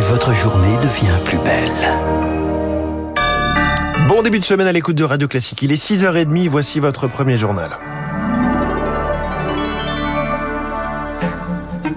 et votre journée devient plus belle. Bon début de semaine à l'écoute de Radio Classique. Il est 6h30, voici votre premier journal.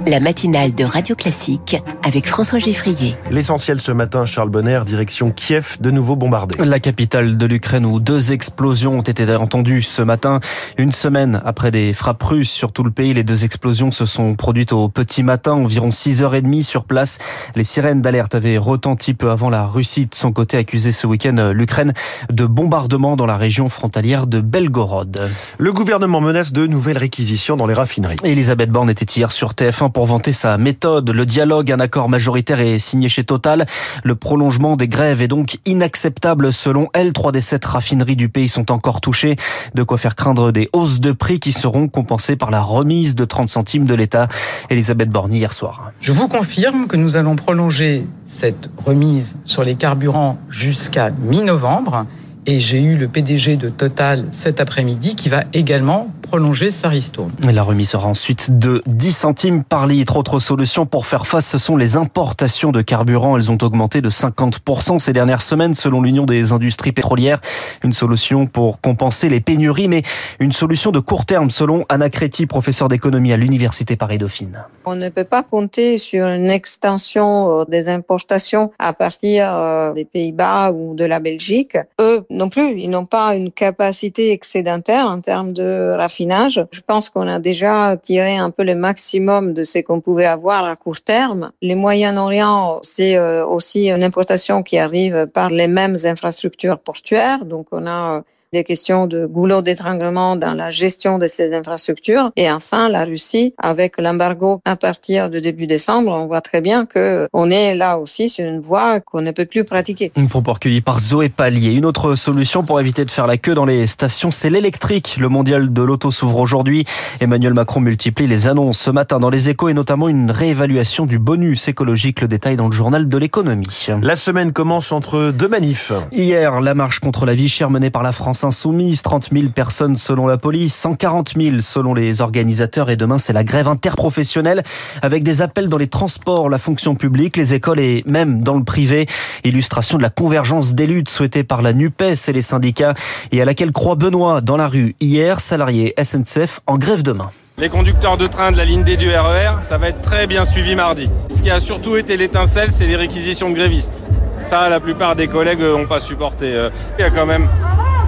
La matinale de Radio Classique avec François Geffrier. L'essentiel ce matin, Charles Bonner, direction Kiev, de nouveau bombardée. La capitale de l'Ukraine où deux explosions ont été entendues ce matin. Une semaine après des frappes russes sur tout le pays, les deux explosions se sont produites au petit matin, environ 6h30 sur place. Les sirènes d'alerte avaient retenti peu avant la Russie de son côté accusé ce week-end l'Ukraine de bombardement dans la région frontalière de Belgorod. Le gouvernement menace de nouvelles réquisitions dans les raffineries. Elisabeth Borne était hier sur TF1 pour vanter sa méthode. Le dialogue, un accord majoritaire est signé chez Total. Le prolongement des grèves est donc inacceptable selon elle. Trois des sept raffineries du pays sont encore touchées. De quoi faire craindre des hausses de prix qui seront compensées par la remise de 30 centimes de l'État. Elisabeth Borne hier soir. Je vous confirme que nous allons prolonger cette remise sur les carburants jusqu'à mi-novembre. Et j'ai eu le PDG de Total cet après-midi qui va également prolonger sa ristourne. La remise sera ensuite de 10 centimes par litre. Autre solution pour faire face, ce sont les importations de carburant. Elles ont augmenté de 50% ces dernières semaines selon l'Union des industries pétrolières. Une solution pour compenser les pénuries, mais une solution de court terme selon Anna Créti, professeure d'économie à l'Université Paris-Dauphine. On ne peut pas compter sur une extension euh, des importations à partir euh, des Pays-Bas ou de la Belgique. Eux non plus, ils n'ont pas une capacité excédentaire en termes de je pense qu'on a déjà tiré un peu le maximum de ce qu'on pouvait avoir à court terme. Les Moyen-Orient, c'est euh, aussi une importation qui arrive par les mêmes infrastructures portuaires. Donc on a euh, des questions de goulot d'étranglement dans la gestion de ces infrastructures. Et enfin, la Russie, avec l'embargo à partir de début décembre, on voit très bien que on est là aussi sur une voie qu'on ne peut plus pratiquer. Une propos recueilli par Zoé Pallier. Une autre solution pour éviter de faire la queue dans les stations, c'est l'électrique. Le mondial de l'auto s'ouvre aujourd'hui. Emmanuel Macron multiplie les annonces ce matin dans les échos et notamment une réévaluation du bonus écologique. Le détail dans le journal de l'économie. La semaine commence entre deux manifs. Hier, la marche contre la vie chère menée par la France Insoumise, 30 000 personnes selon la police, 140 000 selon les organisateurs et demain c'est la grève interprofessionnelle avec des appels dans les transports, la fonction publique, les écoles et même dans le privé. Illustration de la convergence des luttes souhaitée par la NUPES et les syndicats et à laquelle croit Benoît dans la rue hier, salarié SNCF en grève demain. Les conducteurs de train de la ligne D du RER, ça va être très bien suivi mardi. Ce qui a surtout été l'étincelle, c'est les réquisitions de grévistes. Ça, la plupart des collègues n'ont pas supporté. Il y a quand même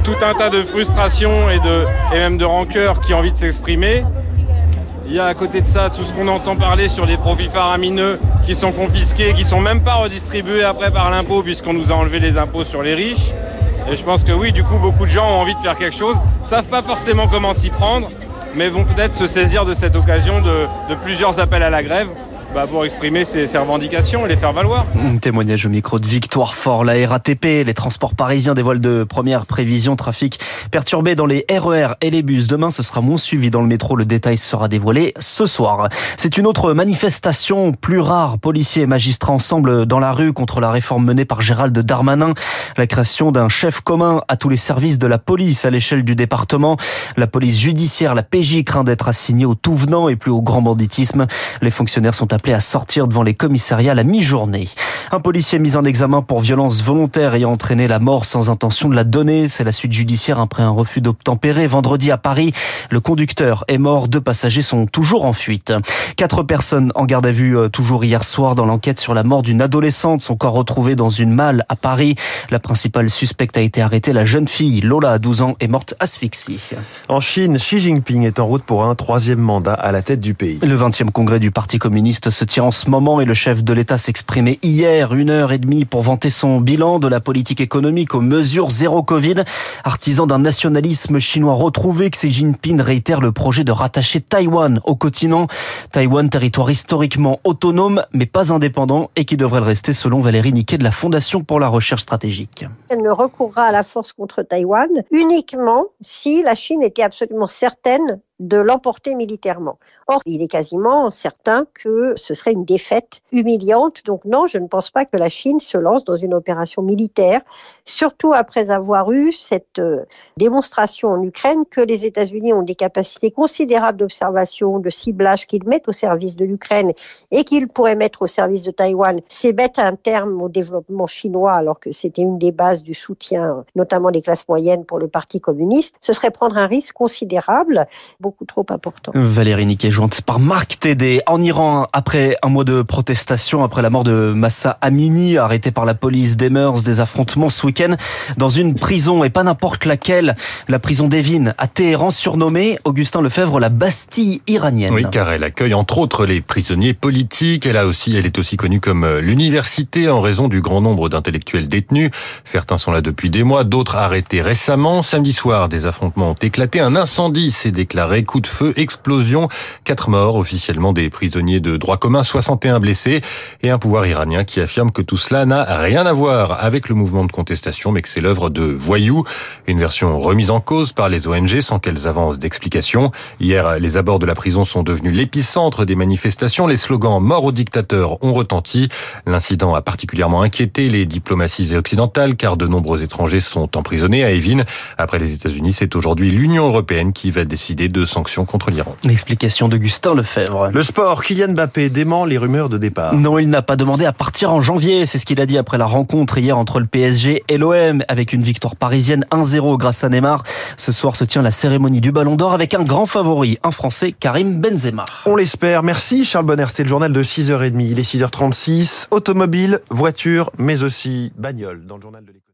tout un tas de frustrations et, même de rancœur qui ont envie de s'exprimer. Il y a à côté de ça tout ce qu'on entend parler sur les profits faramineux qui sont confisqués, qui sont même pas redistribués après par l'impôt puisqu'on nous a enlevé les impôts sur les riches. Et je pense que oui, du coup, beaucoup de gens ont envie de faire quelque chose, savent pas forcément comment s'y prendre, mais vont peut-être se saisir de cette occasion de plusieurs appels à la grève bah, pour exprimer ses, ses, revendications et les faire valoir. Témoignage au micro de Victoire Fort, la RATP, les transports parisiens dévoilent de premières prévisions trafic perturbé dans les RER et les bus. Demain, ce sera moins suivi dans le métro. Le détail sera dévoilé ce soir. C'est une autre manifestation plus rare. Policiers et magistrats ensemble dans la rue contre la réforme menée par Gérald Darmanin. La création d'un chef commun à tous les services de la police à l'échelle du département. La police judiciaire, la PJ craint d'être assignée au tout venant et plus au grand banditisme. Les fonctionnaires sont appelés à sortir devant les commissariats à la mi-journée. Un policier mis en examen pour violence volontaire ayant entraîné la mort sans intention de la donner. C'est la suite judiciaire après un refus d'obtempérer. Vendredi à Paris, le conducteur est mort. Deux passagers sont toujours en fuite. Quatre personnes en garde à vue toujours hier soir dans l'enquête sur la mort d'une adolescente. Son corps retrouvé dans une malle à Paris. La principale suspecte a été arrêtée. La jeune fille, Lola, 12 ans, est morte asphyxiée. En Chine, Xi Jinping est en route pour un troisième mandat à la tête du pays. Le 20e congrès du Parti communiste se tient en ce moment et le chef de l'État s'exprimait hier une heure et demie pour vanter son bilan de la politique économique aux mesures zéro Covid. Artisan d'un nationalisme chinois retrouvé, Xi Jinping réitère le projet de rattacher Taïwan au continent. Taïwan, territoire historiquement autonome mais pas indépendant et qui devrait le rester selon Valérie Niquet de la Fondation pour la recherche stratégique. Elle ne recourra à la force contre Taïwan uniquement si la Chine était absolument certaine de l'emporter militairement. Or, il est quasiment certain que ce serait une défaite humiliante. Donc non, je ne pense pas que la Chine se lance dans une opération militaire, surtout après avoir eu cette euh, démonstration en Ukraine que les États-Unis ont des capacités considérables d'observation, de ciblage qu'ils mettent au service de l'Ukraine et qu'ils pourraient mettre au service de Taïwan. C'est bête un terme au développement chinois alors que c'était une des bases du soutien, notamment des classes moyennes pour le Parti communiste. Ce serait prendre un risque considérable beaucoup trop important. Valérie Niquet, jointe par Marc Tédé. En Iran, après un mois de protestation, après la mort de Massa Amini, arrêté par la police des mœurs, des affrontements ce week-end dans une prison, et pas n'importe laquelle, la prison d'Evin à Téhéran, surnommée, Augustin Lefebvre, la Bastille iranienne. Oui, car elle accueille entre autres les prisonniers politiques. Elle, a aussi, elle est aussi connue comme euh, l'université en raison du grand nombre d'intellectuels détenus. Certains sont là depuis des mois, d'autres arrêtés récemment. Samedi soir, des affrontements ont éclaté. Un incendie s'est déclaré coup de feu, explosion, quatre morts officiellement des prisonniers de droit commun, 61 blessés et un pouvoir iranien qui affirme que tout cela n'a rien à voir avec le mouvement de contestation mais que c'est l'œuvre de voyous. Une version remise en cause par les ONG sans qu'elles avancent d'explications. Hier, les abords de la prison sont devenus l'épicentre des manifestations. Les slogans mort au dictateur ont retenti. L'incident a particulièrement inquiété les diplomaties occidentales car de nombreux étrangers sont emprisonnés à Evin. Après les États-Unis, c'est aujourd'hui l'Union européenne qui va décider de sanctions contre l'Iran. L'explication d'Augustin Lefebvre. Le sport, Kylian Mbappé dément les rumeurs de départ. Non, il n'a pas demandé à partir en janvier. C'est ce qu'il a dit après la rencontre hier entre le PSG et l'OM avec une victoire parisienne 1-0 grâce à Neymar. Ce soir se tient la cérémonie du Ballon d'Or avec un grand favori, un Français, Karim Benzema. On l'espère. Merci Charles Bonner. C'était le journal de 6h30. Il est 6h36. Automobile, voiture, mais aussi bagnole dans le journal de l'économie.